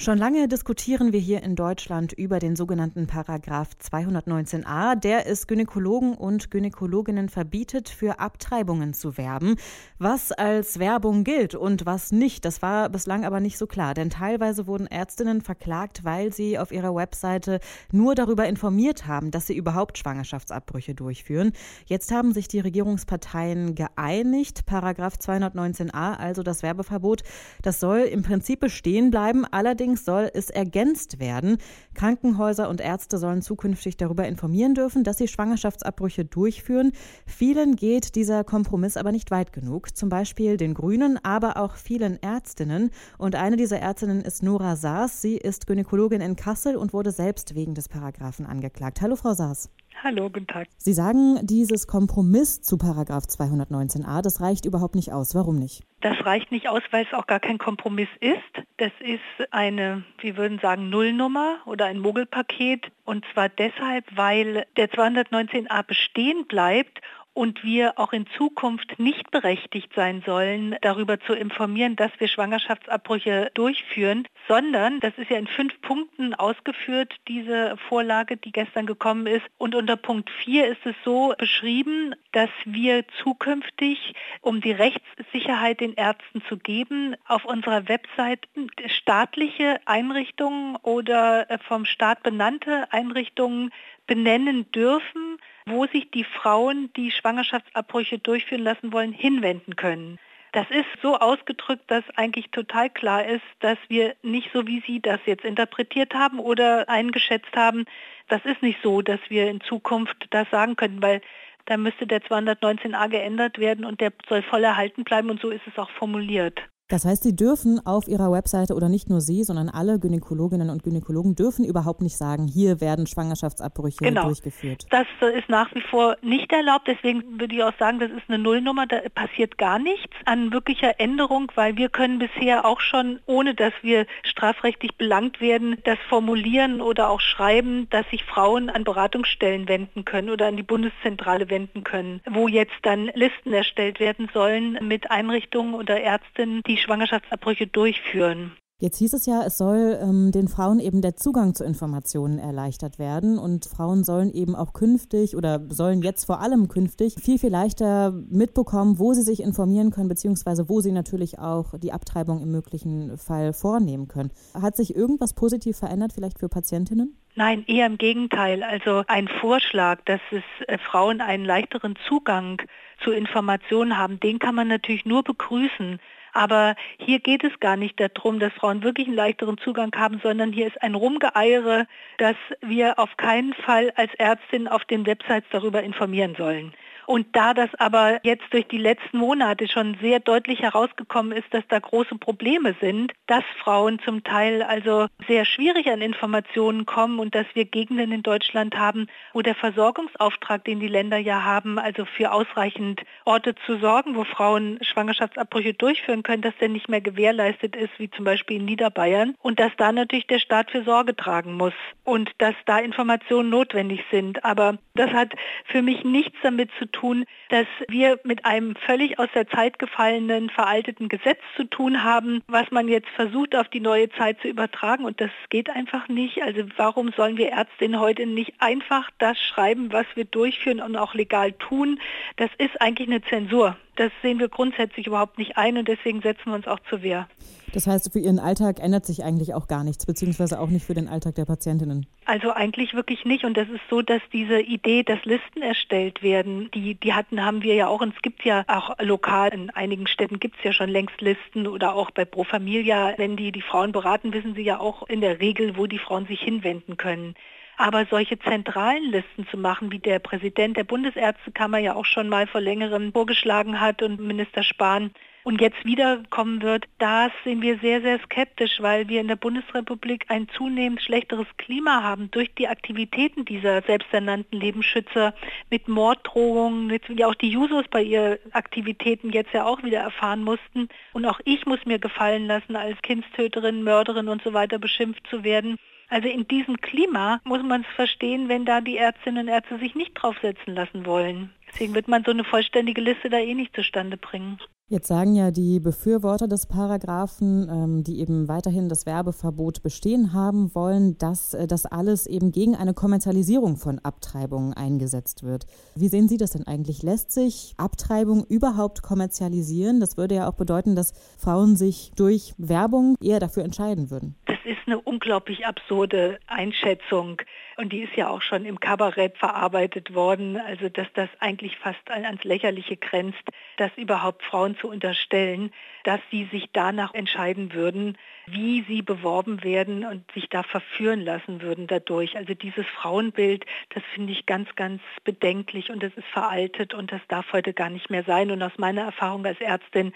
Schon lange diskutieren wir hier in Deutschland über den sogenannten Paragraph 219a, der es Gynäkologen und Gynäkologinnen verbietet, für Abtreibungen zu werben. Was als Werbung gilt und was nicht, das war bislang aber nicht so klar, denn teilweise wurden Ärztinnen verklagt, weil sie auf ihrer Webseite nur darüber informiert haben, dass sie überhaupt Schwangerschaftsabbrüche durchführen. Jetzt haben sich die Regierungsparteien geeinigt. Paragraph 219a, also das Werbeverbot, das soll im Prinzip bestehen bleiben, allerdings Allerdings soll es ergänzt werden. Krankenhäuser und Ärzte sollen zukünftig darüber informieren dürfen, dass sie Schwangerschaftsabbrüche durchführen. Vielen geht dieser Kompromiss aber nicht weit genug. Zum Beispiel den Grünen, aber auch vielen Ärztinnen. Und eine dieser Ärztinnen ist Nora Saas. Sie ist Gynäkologin in Kassel und wurde selbst wegen des Paragraphen angeklagt. Hallo, Frau Saas. Hallo, guten Tag. Sie sagen, dieses Kompromiss zu Paragraph 219a, das reicht überhaupt nicht aus. Warum nicht? Das reicht nicht aus, weil es auch gar kein Kompromiss ist. Das ist eine, wir würden sagen, Nullnummer oder ein Mogelpaket. Und zwar deshalb, weil der 219a bestehen bleibt und wir auch in Zukunft nicht berechtigt sein sollen, darüber zu informieren, dass wir Schwangerschaftsabbrüche durchführen, sondern das ist ja in fünf Punkten ausgeführt, diese Vorlage, die gestern gekommen ist. Und unter Punkt 4 ist es so beschrieben, dass wir zukünftig, um die Rechtssicherheit den Ärzten zu geben, auf unserer Website staatliche Einrichtungen oder vom Staat benannte Einrichtungen benennen dürfen, wo sich die Frauen, die Schwangerschaftsabbrüche durchführen lassen wollen, hinwenden können. Das ist so ausgedrückt, dass eigentlich total klar ist, dass wir nicht so, wie Sie das jetzt interpretiert haben oder eingeschätzt haben, das ist nicht so, dass wir in Zukunft das sagen können, weil da müsste der 219a geändert werden und der soll voll erhalten bleiben und so ist es auch formuliert. Das heißt, Sie dürfen auf Ihrer Webseite oder nicht nur Sie, sondern alle Gynäkologinnen und Gynäkologen dürfen überhaupt nicht sagen, hier werden Schwangerschaftsabbrüche genau. durchgeführt. Das ist nach wie vor nicht erlaubt. Deswegen würde ich auch sagen, das ist eine Nullnummer. Da passiert gar nichts an wirklicher Änderung, weil wir können bisher auch schon, ohne dass wir strafrechtlich belangt werden, das formulieren oder auch schreiben, dass sich Frauen an Beratungsstellen wenden können oder an die Bundeszentrale wenden können, wo jetzt dann Listen erstellt werden sollen mit Einrichtungen oder Ärztinnen, die Schwangerschaftsabbrüche durchführen. Jetzt hieß es ja, es soll ähm, den Frauen eben der Zugang zu Informationen erleichtert werden und Frauen sollen eben auch künftig oder sollen jetzt vor allem künftig viel, viel leichter mitbekommen, wo sie sich informieren können, beziehungsweise wo sie natürlich auch die Abtreibung im möglichen Fall vornehmen können. Hat sich irgendwas positiv verändert, vielleicht für Patientinnen? Nein, eher im Gegenteil. Also ein Vorschlag, dass es äh, Frauen einen leichteren Zugang zu Informationen haben, den kann man natürlich nur begrüßen. Aber hier geht es gar nicht darum, dass Frauen wirklich einen leichteren Zugang haben, sondern hier ist ein Rumgeeiere, dass wir auf keinen Fall als Ärztin auf den Websites darüber informieren sollen. Und da das aber jetzt durch die letzten Monate schon sehr deutlich herausgekommen ist, dass da große Probleme sind, dass Frauen zum Teil also sehr schwierig an Informationen kommen und dass wir Gegenden in Deutschland haben, wo der Versorgungsauftrag, den die Länder ja haben, also für ausreichend Orte zu sorgen, wo Frauen Schwangerschaftsabbrüche durchführen können, dass der nicht mehr gewährleistet ist, wie zum Beispiel in Niederbayern. Und dass da natürlich der Staat für Sorge tragen muss und dass da Informationen notwendig sind. Aber das hat für mich nichts damit zu tun, tun, dass wir mit einem völlig aus der Zeit gefallenen, veralteten Gesetz zu tun haben, was man jetzt versucht auf die neue Zeit zu übertragen und das geht einfach nicht. Also warum sollen wir Ärztinnen heute nicht einfach das schreiben, was wir durchführen und auch legal tun? Das ist eigentlich eine Zensur. Das sehen wir grundsätzlich überhaupt nicht ein und deswegen setzen wir uns auch zur Wehr. Das heißt, für Ihren Alltag ändert sich eigentlich auch gar nichts, beziehungsweise auch nicht für den Alltag der Patientinnen. Also eigentlich wirklich nicht. Und das ist so, dass diese Idee, dass Listen erstellt werden, die, die hatten, haben wir ja auch. Und es gibt ja auch lokal, in einigen Städten gibt es ja schon längst Listen oder auch bei Pro Familia, wenn die die Frauen beraten, wissen sie ja auch in der Regel, wo die Frauen sich hinwenden können. Aber solche zentralen Listen zu machen, wie der Präsident der Bundesärztekammer ja auch schon mal vor längerem vorgeschlagen hat und Minister Spahn, und jetzt wiederkommen wird, da sind wir sehr, sehr skeptisch, weil wir in der Bundesrepublik ein zunehmend schlechteres Klima haben durch die Aktivitäten dieser selbsternannten Lebensschützer mit Morddrohungen, wie auch die Jusos bei ihren Aktivitäten jetzt ja auch wieder erfahren mussten. Und auch ich muss mir gefallen lassen, als Kindstöterin, Mörderin und so weiter beschimpft zu werden. Also in diesem Klima muss man es verstehen, wenn da die Ärztinnen und Ärzte sich nicht draufsetzen lassen wollen. Deswegen wird man so eine vollständige Liste da eh nicht zustande bringen. Jetzt sagen ja die Befürworter des Paragraphen, ähm, die eben weiterhin das Werbeverbot bestehen haben wollen, dass äh, das alles eben gegen eine Kommerzialisierung von Abtreibungen eingesetzt wird. Wie sehen Sie das denn eigentlich? Lässt sich Abtreibung überhaupt kommerzialisieren? Das würde ja auch bedeuten, dass Frauen sich durch Werbung eher dafür entscheiden würden. Das ist eine unglaublich absurde Einschätzung und die ist ja auch schon im Kabarett verarbeitet worden, also dass das eigentlich fast ans Lächerliche grenzt, dass überhaupt Frauen zu unterstellen, dass sie sich danach entscheiden würden, wie sie beworben werden und sich da verführen lassen würden dadurch. Also dieses Frauenbild, das finde ich ganz, ganz bedenklich und das ist veraltet und das darf heute gar nicht mehr sein. Und aus meiner Erfahrung als Ärztin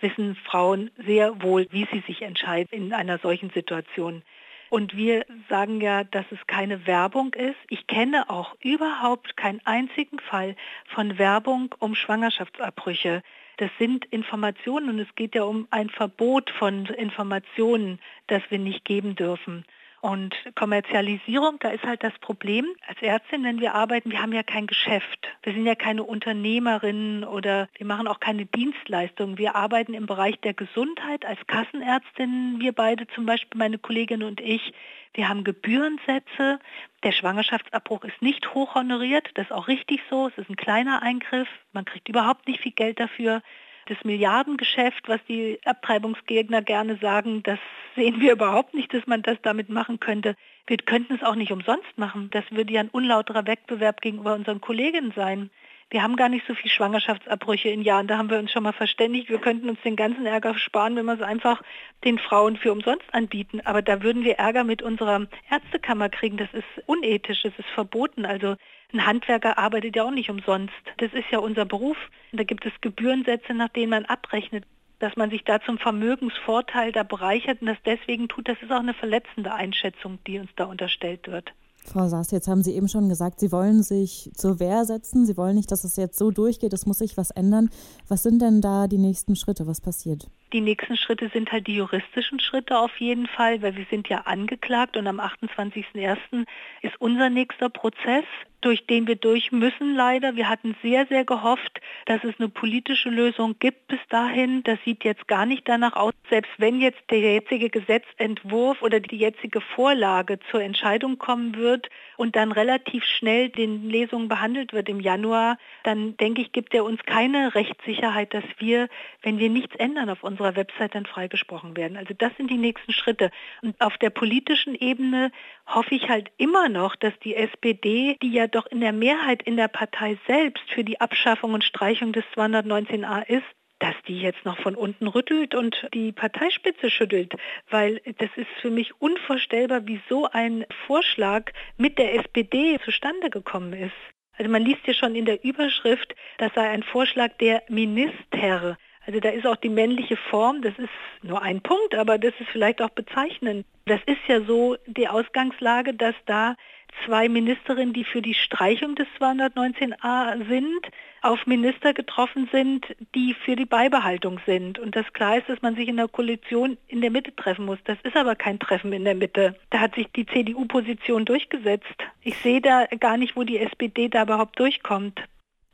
wissen Frauen sehr wohl, wie sie sich entscheiden in einer solchen Situation. Und wir sagen ja, dass es keine Werbung ist. Ich kenne auch überhaupt keinen einzigen Fall von Werbung um Schwangerschaftsabbrüche. Das sind Informationen und es geht ja um ein Verbot von Informationen, das wir nicht geben dürfen. Und Kommerzialisierung, da ist halt das Problem. Als Ärztin, wenn wir arbeiten, wir haben ja kein Geschäft. Wir sind ja keine Unternehmerinnen oder wir machen auch keine Dienstleistungen. Wir arbeiten im Bereich der Gesundheit als Kassenärztin, wir beide zum Beispiel, meine Kollegin und ich. Wir haben Gebührensätze. Der Schwangerschaftsabbruch ist nicht hochhonoriert. Das ist auch richtig so. Es ist ein kleiner Eingriff. Man kriegt überhaupt nicht viel Geld dafür das Milliardengeschäft, was die Abtreibungsgegner gerne sagen, das sehen wir überhaupt nicht, dass man das damit machen könnte. Wir könnten es auch nicht umsonst machen. Das würde ja ein unlauterer Wettbewerb gegenüber unseren Kolleginnen sein. Wir haben gar nicht so viel Schwangerschaftsabbrüche in Jahren. Da haben wir uns schon mal verständigt. Wir könnten uns den ganzen Ärger sparen, wenn wir es einfach den Frauen für umsonst anbieten. Aber da würden wir Ärger mit unserer Ärztekammer kriegen. Das ist unethisch, das ist verboten. Also ein Handwerker arbeitet ja auch nicht umsonst. Das ist ja unser Beruf. Da gibt es Gebührensätze, nach denen man abrechnet dass man sich da zum Vermögensvorteil da bereichert und das deswegen tut, das ist auch eine verletzende Einschätzung, die uns da unterstellt wird. Frau Saas, jetzt haben Sie eben schon gesagt, Sie wollen sich zur Wehr setzen. Sie wollen nicht, dass es jetzt so durchgeht. Es muss sich was ändern. Was sind denn da die nächsten Schritte? Was passiert? Die nächsten Schritte sind halt die juristischen Schritte auf jeden Fall, weil wir sind ja angeklagt und am 28.01. ist unser nächster Prozess durch den wir durch müssen leider. Wir hatten sehr, sehr gehofft, dass es eine politische Lösung gibt bis dahin. Das sieht jetzt gar nicht danach aus. Selbst wenn jetzt der jetzige Gesetzentwurf oder die jetzige Vorlage zur Entscheidung kommen wird und dann relativ schnell den Lesungen behandelt wird im Januar, dann denke ich, gibt er uns keine Rechtssicherheit, dass wir, wenn wir nichts ändern auf unserer Website, dann freigesprochen werden. Also das sind die nächsten Schritte. Und auf der politischen Ebene hoffe ich halt immer noch, dass die SPD, die ja doch in der Mehrheit in der Partei selbst für die Abschaffung und Streichung des 219a ist, dass die jetzt noch von unten rüttelt und die Parteispitze schüttelt, weil das ist für mich unvorstellbar, wie so ein Vorschlag mit der SPD zustande gekommen ist. Also man liest ja schon in der Überschrift, das sei ein Vorschlag der Minister. Also da ist auch die männliche Form, das ist nur ein Punkt, aber das ist vielleicht auch bezeichnend. Das ist ja so die Ausgangslage, dass da zwei Ministerinnen, die für die Streichung des 219a sind, auf Minister getroffen sind, die für die Beibehaltung sind. Und das klar ist, dass man sich in der Koalition in der Mitte treffen muss. Das ist aber kein Treffen in der Mitte. Da hat sich die CDU-Position durchgesetzt. Ich sehe da gar nicht, wo die SPD da überhaupt durchkommt.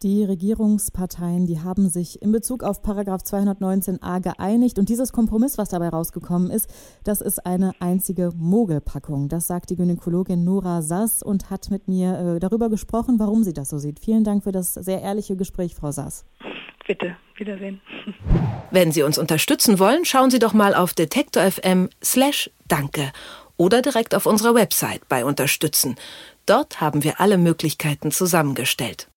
Die Regierungsparteien, die haben sich in Bezug auf Paragraph 219a geeinigt und dieses Kompromiss, was dabei rausgekommen ist, das ist eine einzige Mogelpackung. Das sagt die Gynäkologin Nora Sass und hat mit mir äh, darüber gesprochen, warum sie das so sieht. Vielen Dank für das sehr ehrliche Gespräch, Frau Sass. Bitte, Wiedersehen. Wenn Sie uns unterstützen wollen, schauen Sie doch mal auf detektor.fm slash danke oder direkt auf unserer Website bei Unterstützen. Dort haben wir alle Möglichkeiten zusammengestellt.